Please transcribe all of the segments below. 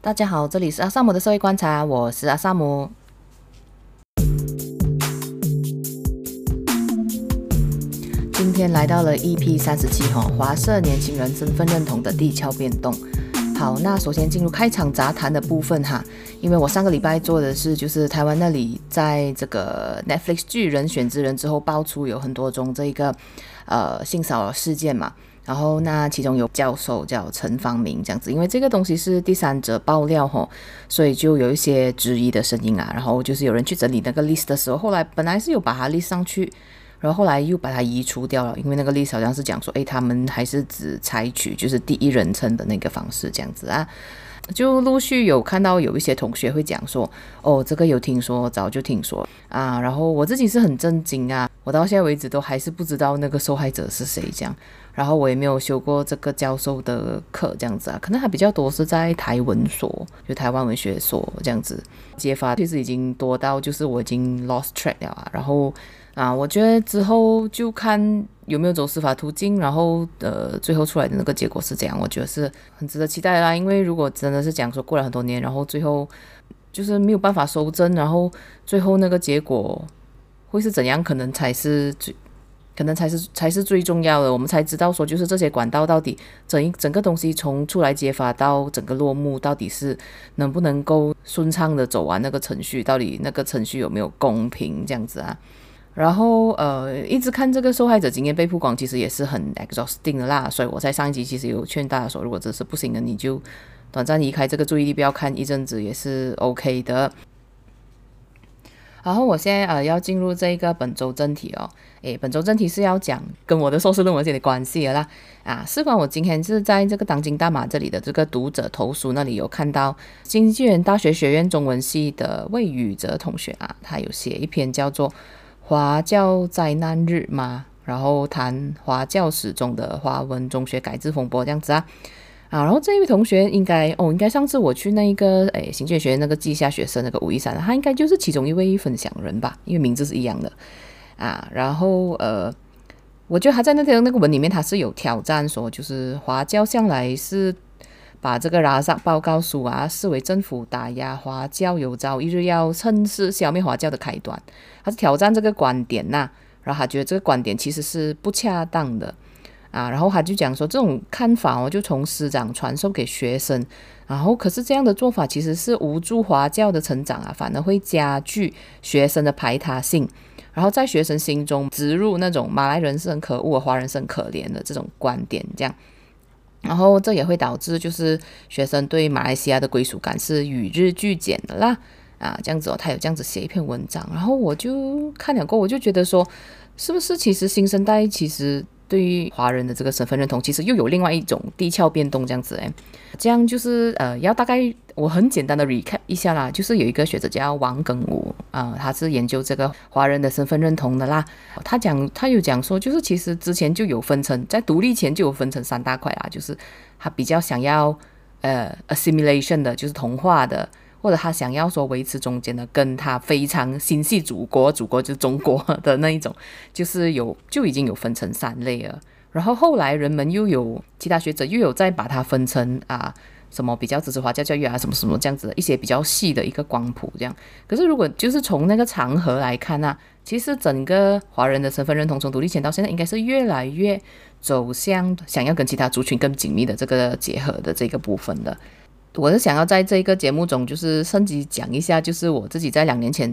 大家好，这里是阿萨姆的社会观察，我是阿萨姆。今天来到了 EP 三十七哈，华社年轻人身份认同的地壳变动。好，那首先进入开场杂谈的部分哈，因为我上个礼拜做的是就是台湾那里在这个 Netflix 剧《人选之人》之后爆出有很多种这一个呃性骚扰事件嘛。然后，那其中有教授叫陈方明这样子，因为这个东西是第三者爆料吼，所以就有一些质疑的声音啊。然后就是有人去整理那个 list 的时候，后来本来是有把它 list 上去，然后后来又把它移除掉了，因为那个 list 好像是讲说，诶，他们还是只采取就是第一人称的那个方式这样子啊。就陆续有看到有一些同学会讲说，哦，这个有听说，早就听说啊。然后我自己是很震惊啊，我到现在为止都还是不知道那个受害者是谁这样。然后我也没有修过这个教授的课，这样子啊，可能还比较多是在台文所，就台湾文学所这样子。揭发其实已经多到就是我已经 lost track 了啊。然后啊，我觉得之后就看有没有走司法途径，然后呃，最后出来的那个结果是这样，我觉得是很值得期待啦。因为如果真的是讲说过了很多年，然后最后就是没有办法收真，然后最后那个结果会是怎样，可能才是最。可能才是才是最重要的，我们才知道说，就是这些管道到底整一整个东西从出来揭发到整个落幕，到底是能不能够顺畅的走完那个程序，到底那个程序有没有公平这样子啊？然后呃，一直看这个受害者经验被曝光，其实也是很 exhausting 的啦。所以我在上一集其实有劝大家说，如果这是不行的，你就短暂离开这个注意力，不要看一阵子也是 OK 的。然后我现在呃要进入这个本周正题哦，诶，本周正题是要讲跟我的硕士论文有点关系的啦，啊，事关我今天是在这个当今大马这里的这个读者投书那里有看到经济人大学学院中文系的魏宇哲同学啊，他有写一篇叫做《华教灾难日》嘛，然后谈华教史中的华文中学改制风波这样子啊。啊，然后这一位同学应该哦，应该上次我去那一个诶，行政学院那个记下学生那个吴一山，他应该就是其中一位分享人吧，因为名字是一样的啊。然后呃，我觉得他在那条那个文里面，他是有挑战说，就是华教向来是把这个拉萨报告书啊视为政府打压华教有朝一日要趁势消灭华教的开端，他是挑战这个观点呐、然后他觉得这个观点其实是不恰当的。啊，然后他就讲说，这种看法哦，就从师长传授给学生，然后可是这样的做法其实是无助华教的成长啊，反而会加剧学生的排他性，然后在学生心中植入那种马来人是很可恶，华人是很可怜的这种观点，这样，然后这也会导致就是学生对马来西亚的归属感是与日俱减的啦，啊，这样子哦，他有这样子写一篇文章，然后我就看了过，我就觉得说，是不是其实新生代其实。对于华人的这个身份认同，其实又有另外一种地壳变动这样子诶，这样就是呃，要大概我很简单的 recap 一下啦，就是有一个学者叫王庚武啊、呃，他是研究这个华人的身份认同的啦，他讲他有讲说，就是其实之前就有分成，在独立前就有分成三大块啊，就是他比较想要呃 assimilation 的，就是同化的。或者他想要说维持中间的，跟他非常心系祖国，祖国就是中国的那一种，就是有就已经有分成三类了。然后后来人们又有其他学者又有再把它分成啊什么比较支持华教教育啊什么什么这样子的一些比较细的一个光谱这样。可是如果就是从那个长河来看呢、其实整个华人的身份认同从独立前到现在应该是越来越走向想要跟其他族群更紧密的这个结合的这个部分的。我是想要在这个节目中，就是升级讲一下，就是我自己在两年前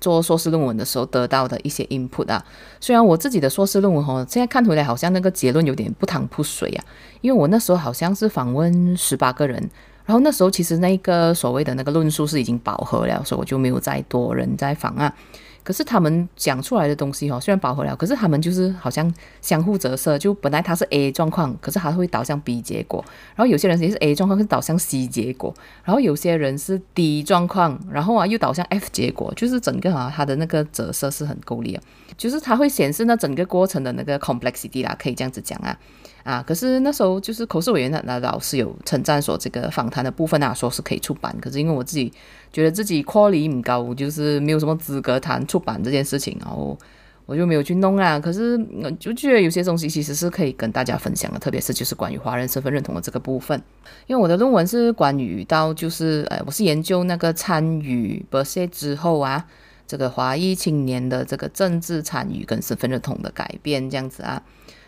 做硕士论文的时候得到的一些 input 啊。虽然我自己的硕士论文哈，现在看回来好像那个结论有点不汤不水啊，因为我那时候好像是访问十八个人，然后那时候其实那个所谓的那个论述是已经饱和了，所以我就没有再多人在访啊。可是他们讲出来的东西哦，虽然饱和了，可是他们就是好像相互折射，就本来他是 A 状况，可是还会导向 B 结果。然后有些人也是 A 状况，是导向 C 结果。然后有些人是 D 状况，然后啊又导向 F 结果，就是整个啊他的那个折射是很够力啊，就是它会显示那整个过程的那个 complexity 啦，可以这样子讲啊。啊，可是那时候就是口试委员的那老师有称赞说，这个访谈的部分啊，说是可以出版。可是因为我自己觉得自己 quality 不高，就是没有什么资格谈出版这件事情。然后我就没有去弄啊。可是我就觉得有些东西其实是可以跟大家分享的，特别是就是关于华人身份认同的这个部分。因为我的论文是关于到就是，呃，我是研究那个参与 Bersih 之后啊，这个华裔青年的这个政治参与跟身份认同的改变这样子啊。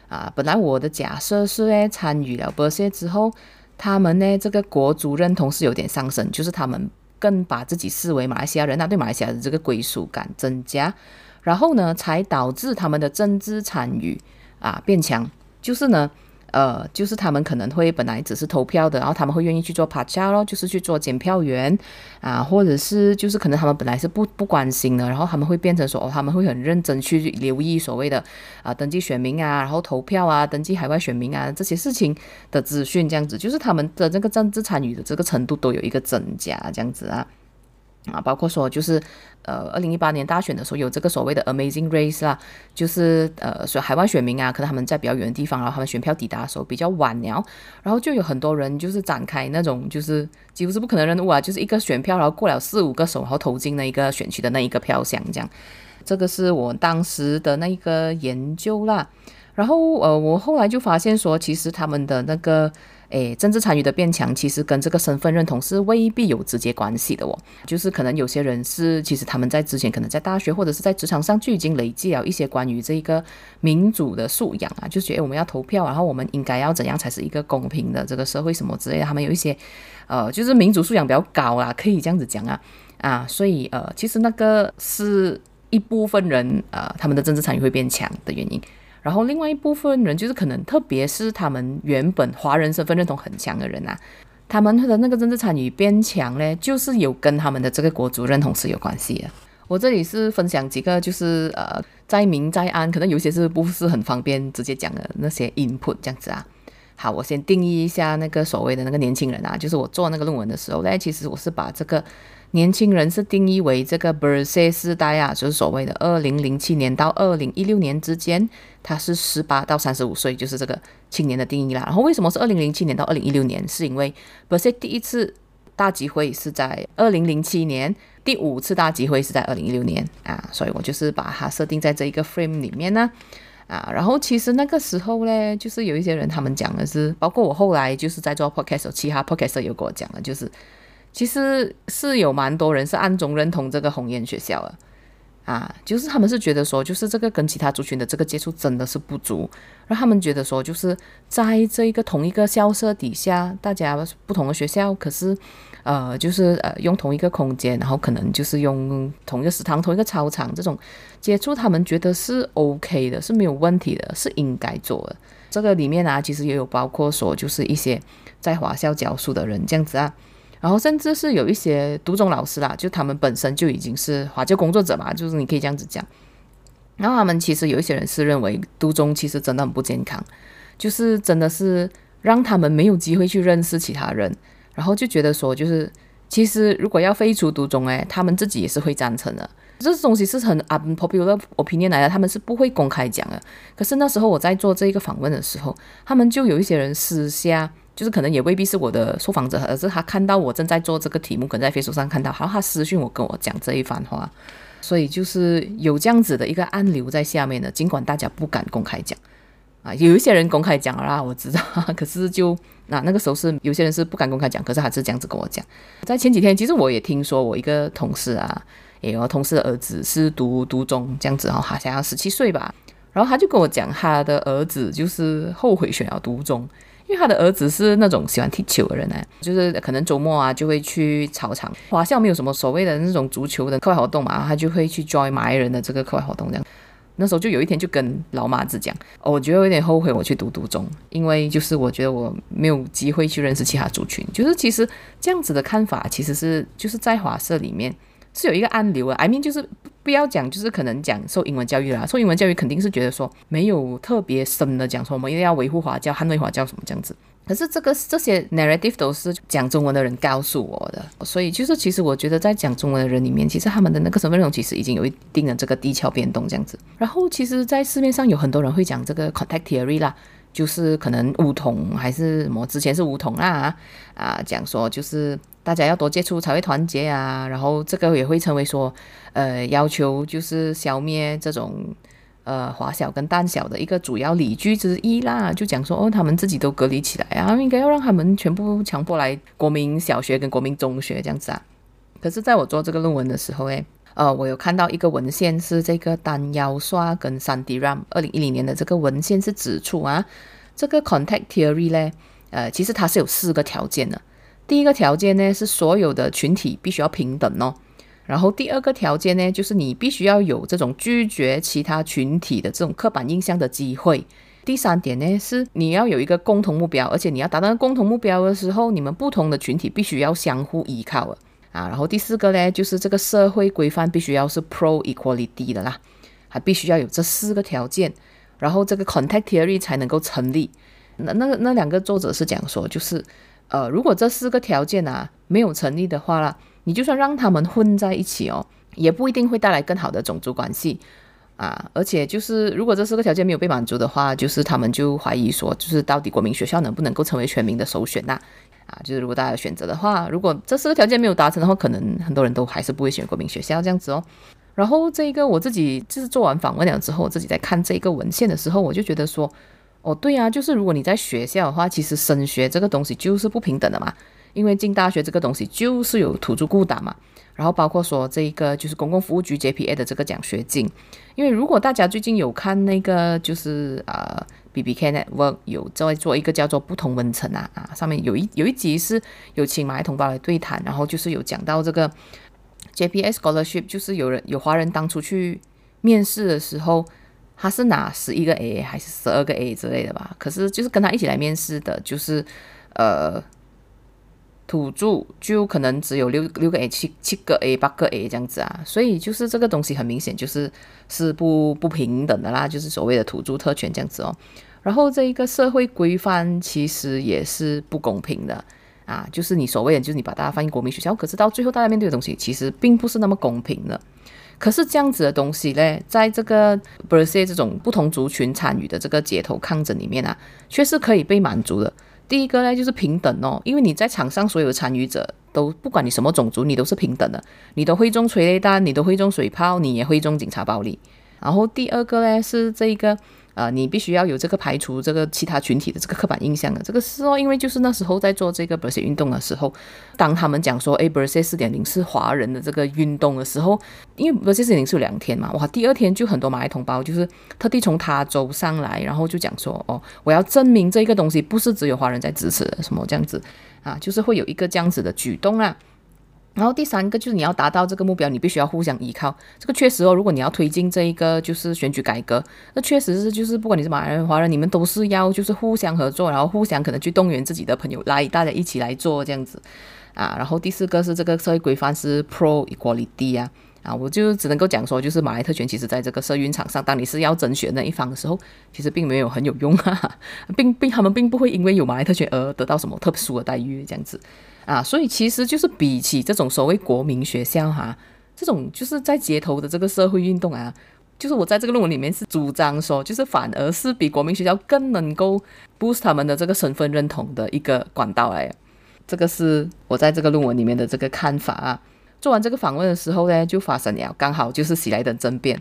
啊，本来我的假设是诶，参与了 Bersih 之后，他们呢这个国族认同是有点上升，就是他们更把自己视为马来西亚人，那对马来西亚的这个归属感增加，然后呢才导致他们的政治参与啊变强，就是呢。呃，就是他们可能会本来只是投票的，然后他们会愿意去做帕恰咯，就是去做检票员啊，或者是就是可能他们本来是不不关心的，然后他们会变成说，哦，他们会很认真去留意所谓的啊登记选民啊，然后投票啊，登记海外选民啊这些事情的资讯，这样子，就是他们的这个政治参与的这个程度都有一个增加，这样子啊。啊，包括说就是，呃，二零一八年大选的时候有这个所谓的 Amazing Race 啦，就是呃，说海外选民啊，可能他们在比较远的地方，然后他们选票抵达的时候比较晚了，然后就有很多人就是展开那种就是几乎是不可能任务啊，就是一个选票，然后过了四五个手，然后投进那一个选区的那一个票箱，这样，这个是我当时的那一个研究啦。然后呃，我后来就发现说，其实他们的那个。诶，政治参与的变强，其实跟这个身份认同是未必有直接关系的哦。就是可能有些人是，其实他们在之前可能在大学或者是在职场上就已经累积了一些关于这个民主的素养啊，就觉得我们要投票，然后我们应该要怎样才是一个公平的这个社会什么之类的。他们有一些，呃，就是民主素养比较高啊，可以这样子讲啊啊，所以呃，其实那个是一部分人呃，他们的政治参与会变强的原因。然后另外一部分人就是可能，特别是他们原本华人身份认同很强的人啊，他们的那个政治参与变强呢，就是有跟他们的这个国族认同是有关系的。我这里是分享几个，就是呃，在明在暗，可能有些是不是很方便直接讲的那些 input 这样子啊。好，我先定义一下那个所谓的那个年轻人啊，就是我做那个论文的时候呢，其实我是把这个。年轻人是定义为这个 Bersih 世代啊，就是所谓的二零零七年到二零一六年之间，他是十八到三十五岁，就是这个青年的定义啦。然后为什么是二零零七年到二零一六年？是因为 Bersih 第一次大集会是在二零零七年，第五次大集会是在二零一六年啊，所以我就是把它设定在这一个 frame 里面呢啊。然后其实那个时候呢，就是有一些人他们讲的是，包括我后来就是在做 podcast，其他 podcast 有跟我讲的，就是。其实是有蛮多人是暗中认同这个红颜学校的啊，就是他们是觉得说，就是这个跟其他族群的这个接触真的是不足，让他们觉得说，就是在这一个同一个校舍底下，大家不同的学校，可是呃，就是呃用同一个空间，然后可能就是用同一个食堂、同一个操场这种接触，他们觉得是 OK 的，是没有问题的，是应该做的。这个里面啊，其实也有包括说，就是一些在华校教书的人这样子啊。然后甚至是有一些独中老师啦，就他们本身就已经是华教工作者嘛，就是你可以这样子讲。然后他们其实有一些人是认为独中其实真的很不健康，就是真的是让他们没有机会去认识其他人，然后就觉得说，就是其实如果要废除独中，诶，他们自己也是会赞成的。这东西是很 unpopular opinion 来的，他们是不会公开讲的。可是那时候我在做这个访问的时候，他们就有一些人私下。就是可能也未必是我的受访者，而是他看到我正在做这个题目，可能在 Facebook 上看到，然后他私讯我跟我讲这一番话，所以就是有这样子的一个暗流在下面的，尽管大家不敢公开讲啊，有一些人公开讲了啦，我知道，可是就那、啊、那个时候是有些人是不敢公开讲，可是还是这样子跟我讲。在前几天，其实我也听说我一个同事啊，也有同事的儿子是读读中这样子，然后好像十七岁吧，然后他就跟我讲他的儿子就是后悔选了读中。因为他的儿子是那种喜欢踢球的人呢，就是可能周末啊就会去操场。华校没有什么所谓的那种足球的课外活动嘛，他就会去 join 马来人的这个课外活动这样。那时候就有一天就跟老妈子讲，我觉得有点后悔我去读读中，因为就是我觉得我没有机会去认识其他族群。就是其实这样子的看法，其实是就是在华社里面是有一个暗流啊。I mean 就是。不要讲，就是可能讲受英文教育啦，受英文教育肯定是觉得说没有特别深的讲说我们一定要维护华教、捍卫华教什么这样子。可是这个这些 narrative 都是讲中文的人告诉我的，所以就是其实我觉得在讲中文的人里面，其实他们的那个身份认同其实已经有一定的这个地壳变动这样子。然后其实，在市面上有很多人会讲这个 contact theory 啦。就是可能梧桐还是什么，之前是梧桐啊，啊，讲说就是大家要多接触才会团结啊，然后这个也会成为说，呃，要求就是消灭这种呃华小跟淡小的一个主要理据之一啦，就讲说哦，他们自己都隔离起来啊，应该要让他们全部强迫来国民小学跟国民中学这样子啊。可是，在我做这个论文的时候，诶，呃，我有看到一个文献是这个单腰刷跟三 D RAM，二零一零年的这个文献是指出啊，这个 contact theory 呢，呃，其实它是有四个条件的。第一个条件呢是所有的群体必须要平等哦，然后第二个条件呢就是你必须要有这种拒绝其他群体的这种刻板印象的机会。第三点呢是你要有一个共同目标，而且你要达到共同目标的时候，你们不同的群体必须要相互依靠啊。然后第四个呢就是这个社会规范必须要是 pro equality 的啦，还必须要有这四个条件，然后这个 contact theory 才能够成立。那那个那两个作者是讲说就是。呃，如果这四个条件啊没有成立的话啦，你就算让他们混在一起哦，也不一定会带来更好的种族关系啊。而且就是如果这四个条件没有被满足的话，就是他们就怀疑说，就是到底国民学校能不能够成为全民的首选呐？啊，就是如果大家选择的话，如果这四个条件没有达成的话，可能很多人都还是不会选国民学校这样子哦。然后这一个我自己就是做完访问了之后，我自己在看这个文献的时候，我就觉得说。哦，对啊，就是如果你在学校的话，其实升学这个东西就是不平等的嘛，因为进大学这个东西就是有土著固打嘛，然后包括说这一个就是公共服务局 JPA 的这个奖学金，因为如果大家最近有看那个就是呃 BBK Network 有在做一个叫做不同文层啊啊，上面有一有一集是有请马来同胞来对谈，然后就是有讲到这个 JPA Scholarship，就是有人有华人当初去面试的时候。他是拿十一个 A 还是十二个 A 之类的吧？可是就是跟他一起来面试的，就是呃土著就可能只有六六个 A、七七个 A、八个 A 这样子啊。所以就是这个东西很明显就是是不不平等的啦，就是所谓的土著特权这样子哦。然后这一个社会规范其实也是不公平的啊，就是你所谓的就是你把大家放进国民学校，可是到最后大家面对的东西其实并不是那么公平的。可是这样子的东西嘞，在这个 Bersih 这种不同族群参与的这个街头抗争里面啊，却是可以被满足的。第一个呢，就是平等哦，因为你在场上所有参与者都不管你什么种族，你都是平等的，你都会中催泪弹，你都会中水炮，你也会中警察暴力。然后第二个呢，是这个。呃，你必须要有这个排除这个其他群体的这个刻板印象的，这个是哦，因为就是那时候在做这个 Bersih 运动的时候，当他们讲说，哎，Bersih 四点零是华人的这个运动的时候，因为 Bersih 四点零是有两天嘛，哇，第二天就很多马来同胞就是特地从他州上来，然后就讲说，哦，我要证明这个东西不是只有华人在支持，什么这样子啊，就是会有一个这样子的举动啊。然后第三个就是你要达到这个目标，你必须要互相依靠。这个确实哦，如果你要推进这一个就是选举改革，那确实是就是不管你是马来人、华人，你们都是要就是互相合作，然后互相可能去动员自己的朋友来，大家一起来做这样子啊。然后第四个是这个社会规范是 pro equality 啊啊，我就只能够讲说，就是马来特权其实在这个社运场上，当你是要争选那一方的时候，其实并没有很有用啊，并并他们并不会因为有马来特权而得到什么特殊的待遇这样子。啊，所以其实就是比起这种所谓国民学校哈、这种就是在街头的这个社会运动啊，就是我在这个论文里面是主张说，就是反而是比国民学校更能够 boost 他们的这个身份认同的一个管道来。这个是我在这个论文里面的这个看法啊。做完这个访问的时候呢，就发生了刚好就是喜来登政变，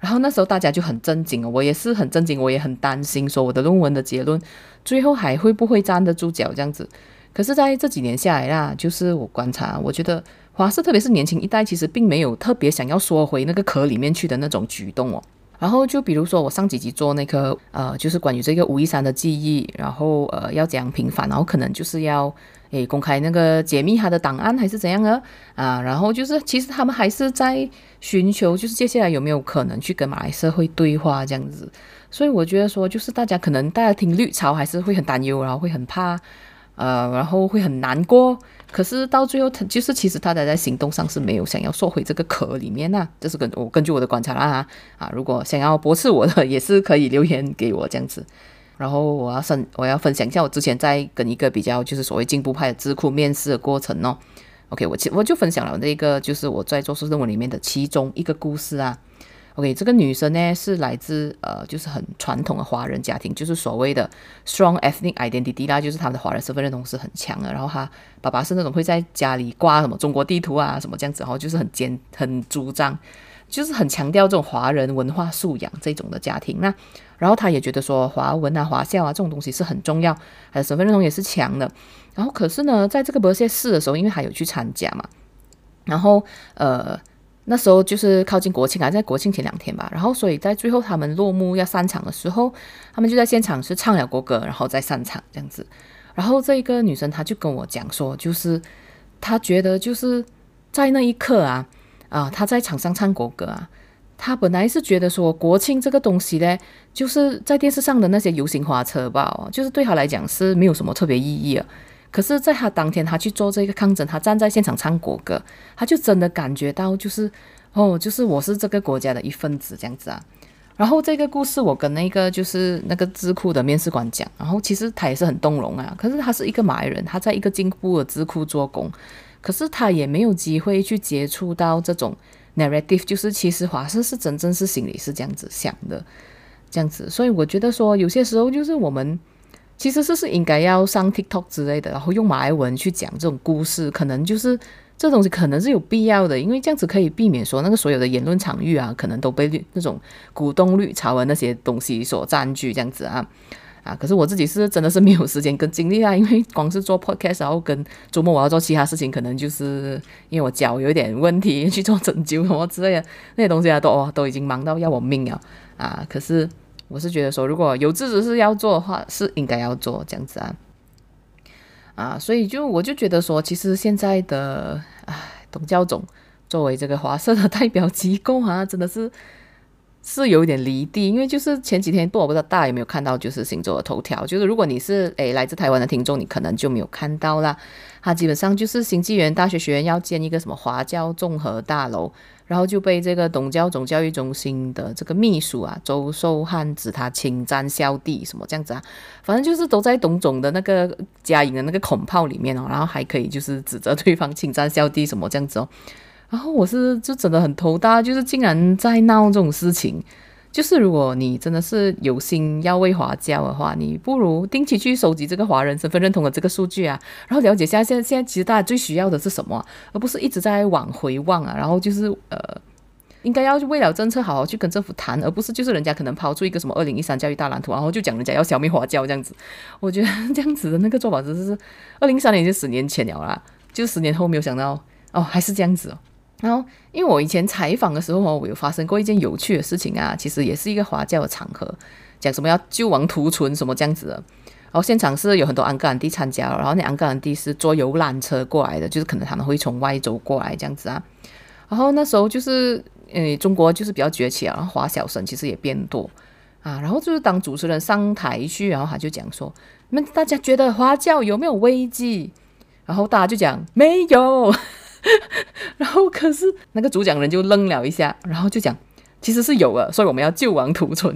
然后那时候大家就很震惊，我也是很震惊，我也很担心说我的论文的结论最后还会不会站得住脚这样子。可是，在这几年下来啦，就是我观察，我觉得华社特别是年轻一代，其实并没有特别想要缩回那个壳里面去的那种举动哦。然后就比如说，我上几集做那个呃，就是关于这个五一山的记忆，然后呃要怎样平反，然后可能就是要诶公开那个解密他的档案，还是怎样的啊？然后就是其实他们还是在寻求，就是接下来有没有可能去跟马来社会对话这样子。所以我觉得说，就是大家可能大家听绿潮还是会很担忧，然后会很怕。呃，然后会很难过，可是到最后，他就是其实他在在行动上是没有想要缩回这个壳里面呐、啊。这是根我根据我的观察啦啊，如果想要驳斥我的，也是可以留言给我这样子。然后我要分我要分享一下我之前在跟一个比较就是所谓进步派的智库面试的过程哦。OK，我其我就分享了那个就是我在做硕论文里面的其中一个故事啊。OK，这个女生呢是来自呃，就是很传统的华人家庭，就是所谓的 strong ethnic identity 啦，就是他们的华人身份认同是很强的。然后她爸爸是那种会在家里挂什么中国地图啊什么这样子，然后就是很坚很主张，就是很强调这种华人文化素养这种的家庭。那然后他也觉得说华文啊、华校啊这种东西是很重要，还有身份认同也是强的。然后可是呢，在这个博士试的时候，因为还有去参加嘛，然后呃。那时候就是靠近国庆啊，在国庆前两天吧，然后所以在最后他们落幕要散场的时候，他们就在现场是唱了国歌，然后再散场这样子。然后这一个女生她就跟我讲说，就是她觉得就是在那一刻啊啊，他在场上唱国歌啊，他本来是觉得说国庆这个东西呢，就是在电视上的那些游行花车吧，就是对他来讲是没有什么特别意义啊。可是，在他当天，他去做这个抗争，他站在现场唱国歌，他就真的感觉到，就是哦，就是我是这个国家的一份子这样子啊。然后这个故事，我跟那个就是那个智库的面试官讲，然后其实他也是很动容啊。可是他是一个马来人，他在一个进步的智库做工，可是他也没有机会去接触到这种 narrative，就是其实华社是真正是心里是这样子想的，这样子。所以我觉得说，有些时候就是我们。其实是是应该要上 TikTok 之类的，然后用马来文去讲这种故事，可能就是这东西可能是有必要的，因为这样子可以避免说那个所有的言论场域啊，可能都被那种鼓动绿潮文那些东西所占据，这样子啊啊！可是我自己是真的是没有时间跟精力啊，因为光是做 Podcast，然后跟周末我要做其他事情，可能就是因为我脚有点问题，去做针灸什么之类的那些东西啊，都哦都已经忙到要我命了啊！可是。我是觉得说，如果有志之士要做的话，是应该要做这样子啊，啊，所以就我就觉得说，其实现在的唉，董教总作为这个华社的代表机构啊，真的是是有点离地，因为就是前几天，不我不知道大家有没有看到，就是星洲的头条，就是如果你是诶来自台湾的听众，你可能就没有看到啦。他基本上就是新纪元大学学院要建一个什么华教综合大楼。然后就被这个董教总教育中心的这个秘书啊周寿汉指他侵占校地什么这样子啊，反正就是都在董总的那个家营的那个孔炮里面哦，然后还可以就是指责对方侵占校地什么这样子哦，然后我是就真的很头大，就是竟然在闹这种事情。就是如果你真的是有心要为华教的话，你不如定期去收集这个华人身份认同的这个数据啊，然后了解一下现在现在其实大家最需要的是什么，而不是一直在往回望啊。然后就是呃，应该要为了政策好好去跟政府谈，而不是就是人家可能抛出一个什么二零一三教育大蓝图，然后就讲人家要消灭华教这样子。我觉得这样子的那个做法真是二零一三年已经十年前了啦，就十年后没有想到哦，还是这样子哦。然后，因为我以前采访的时候，我有发生过一件有趣的事情啊，其实也是一个华教的场合，讲什么要救亡图存什么这样子的。然后现场是有很多安哥安弟参加，然后那安哥安弟是坐游览车过来的，就是可能他们会从外州过来这样子啊。然后那时候就是，呃，中国就是比较崛起啊，然后华小生其实也变多啊。然后就是当主持人上台去，然后他就讲说：“你们大家觉得华教有没有危机？”然后大家就讲：“没有。” 然后，可是那个主讲人就愣了一下，然后就讲，其实是有了，所以我们要救亡图存，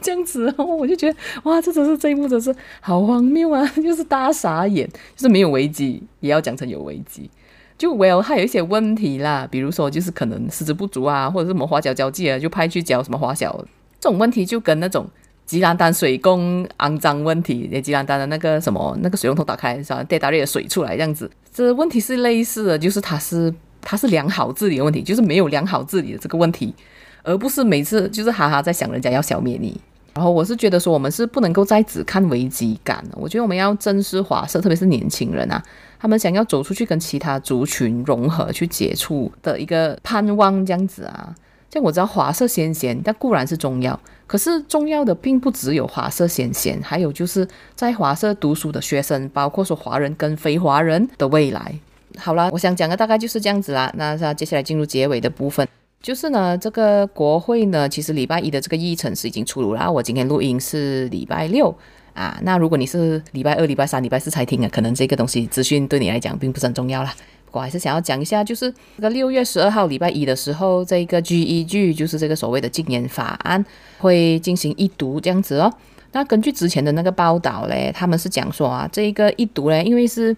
这样子。然后我就觉得，哇，这真是这一幕真是好荒谬啊！就是大傻眼，就是没有危机也要讲成有危机。就 Well，还有一些问题啦，比如说就是可能师资不足啊，或者是什么华小交际啊，就派去教什么华小，这种问题就跟那种。吉兰丹水工肮脏问题，吉兰丹的那个什么那个水龙头打开是吧？带大量的水出来这样子，这问题是类似的，就是它是它是良好治理的问题，就是没有良好治理的这个问题，而不是每次就是哈哈在想人家要消灭你。然后我是觉得说，我们是不能够再只看危机感了，我觉得我们要正视华社，特别是年轻人啊，他们想要走出去跟其他族群融合、去接触的一个盼望这样子啊。像我知道华社先贤，但固然是重要。可是重要的并不只有华社先贤，还有就是在华社读书的学生，包括说华人跟非华人的未来。好啦，我想讲的大概就是这样子啦。那接下来进入结尾的部分，就是呢，这个国会呢，其实礼拜一的这个议程是已经出炉了。我今天录音是礼拜六啊，那如果你是礼拜二、礼拜三、礼拜四才听啊，可能这个东西资讯对你来讲并不是很重要啦。我还是想要讲一下，就是这个六月十二号礼拜一的时候，这个 GEG 就是这个所谓的禁言法案会进行一读这样子哦。那根据之前的那个报道嘞，他们是讲说啊，这一个一读嘞，因为是。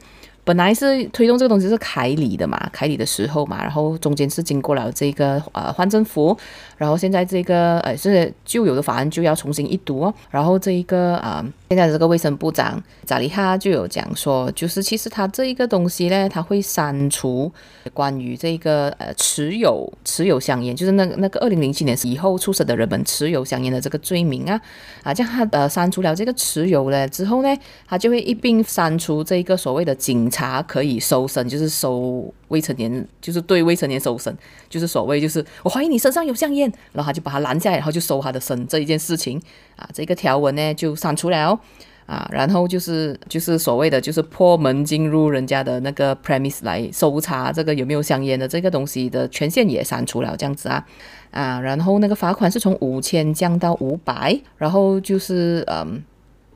本来是推动这个东西是凯里的嘛，凯里的时候嘛，然后中间是经过了这个呃换政府，然后现在这个呃是旧有的法案就要重新一读哦，然后这一个啊、现在的这个卫生部长扎里哈就有讲说，就是其实他这一个东西呢，他会删除关于这个呃持有持有香烟，就是那那个二零零七年以后出生的人们持有香烟的这个罪名啊。啊，这样他呃删除了这个持有了之后呢，他就会一并删除这一个所谓的警察可以搜身，就是搜未成年，就是对未成年搜身，就是所谓就是我怀疑你身上有香烟，然后他就把他拦下来，然后就搜他的身这一件事情啊，这个条文呢就删除了啊，然后就是就是所谓的就是破门进入人家的那个 premise 来搜查这个有没有香烟的这个东西的权限也删除了，这样子啊啊，然后那个罚款是从五千降到五百，然后就是嗯。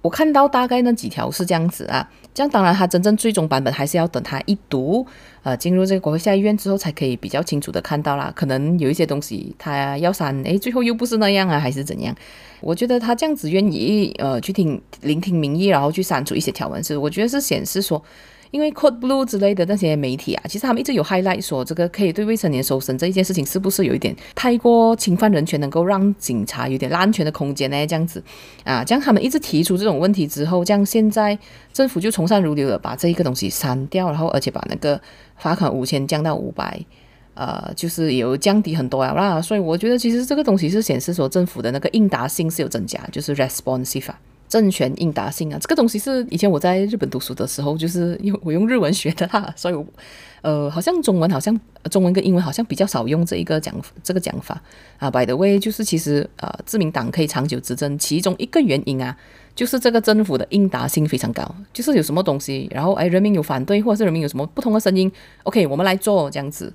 我看到大概那几条是这样子啊，这样当然它真正最终版本还是要等它一读，呃，进入这个国会下议院之后才可以比较清楚的看到啦。可能有一些东西它要删，诶，最后又不是那样啊，还是怎样？我觉得他这样子愿意呃去听聆听民意，然后去删除一些条文，是我觉得是显示说。因为 Code Blue 之类的那些媒体啊，其实他们一直有 highlight 说，这个可以对未成年搜身这一件事情，是不是有一点太过侵犯人权，能够让警察有点滥权的空间呢？这样子啊，这样他们一直提出这种问题之后，这样现在政府就从善如流的把这一个东西删掉，然后而且把那个罚款五千降到五百，呃，就是有降低很多啊，那所以我觉得其实这个东西是显示说政府的那个应答性是有增加，就是 responsive。政权应答性啊，这个东西是以前我在日本读书的时候，就是用我用日文学的哈，所以我呃，好像中文好像中文跟英文好像比较少用这一个讲这个讲法啊。By the way，就是其实呃，自民党可以长久执政，其中一个原因啊，就是这个政府的应答性非常高，就是有什么东西，然后哎，人民有反对，或者是人民有什么不同的声音，OK，我们来做这样子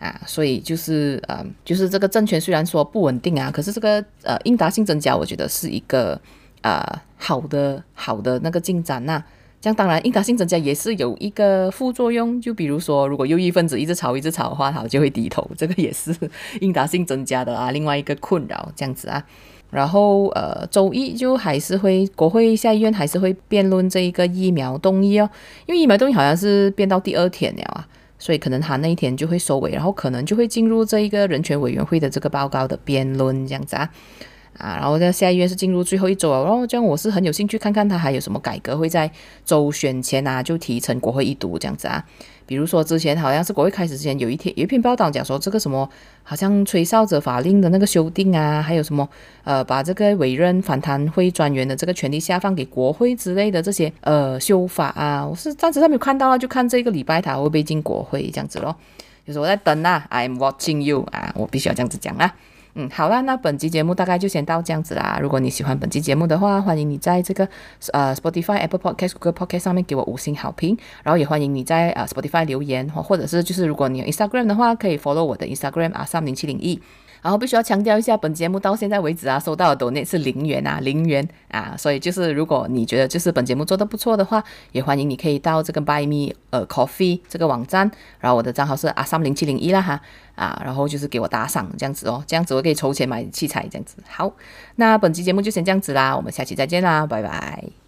啊，所以就是呃，就是这个政权虽然说不稳定啊，可是这个呃应答性增加，我觉得是一个。啊、呃，好的，好的那个进展呐、这样当然应答性增加也是有一个副作用，就比如说，如果右翼分子一直吵一直吵的话，他就会低头，这个也是应答性增加的啊，另外一个困扰这样子啊。然后呃，周一就还是会国会下议院还是会辩论这一个疫苗动议哦，因为疫苗动议好像是变到第二天了啊，所以可能他那一天就会收尾，然后可能就会进入这一个人权委员会的这个报告的辩论这样子啊。啊，然后在下议院是进入最后一周啊，然后这样我是很有兴趣看看他还有什么改革会在周选前啊就提成国会一读这样子啊，比如说之前好像是国会开始之前有一天有一篇报道讲说这个什么好像吹哨者法令的那个修订啊，还有什么呃把这个委任反贪会专员的这个权力下放给国会之类的这些呃修法啊，我是暂时还没有看到啊，就看这个礼拜他会不会进国会这样子咯，就是我在等啊，I'm watching you 啊，我必须要这样子讲啊。嗯，好啦，那本期节目大概就先到这样子啦。如果你喜欢本期节目的话，欢迎你在这个呃 Spotify、Apple Podcast、Google Podcast 上面给我五星好评，然后也欢迎你在呃 Spotify 留言，或或者是就是如果你有 Instagram 的话，可以 follow 我的 Instagram 啊三零七零一。然后必须要强调一下，本节目到现在为止啊，收到的 donate 是零元啊，零元啊，所以就是如果你觉得就是本节目做得不错的话，也欢迎你可以到这个 Buy Me 呃 Coffee 这个网站，然后我的账号是啊三零七零一啦哈啊，然后就是给我打赏这样子哦，这样子我可以筹钱买器材这样子。好，那本期节目就先这样子啦，我们下期再见啦，拜拜。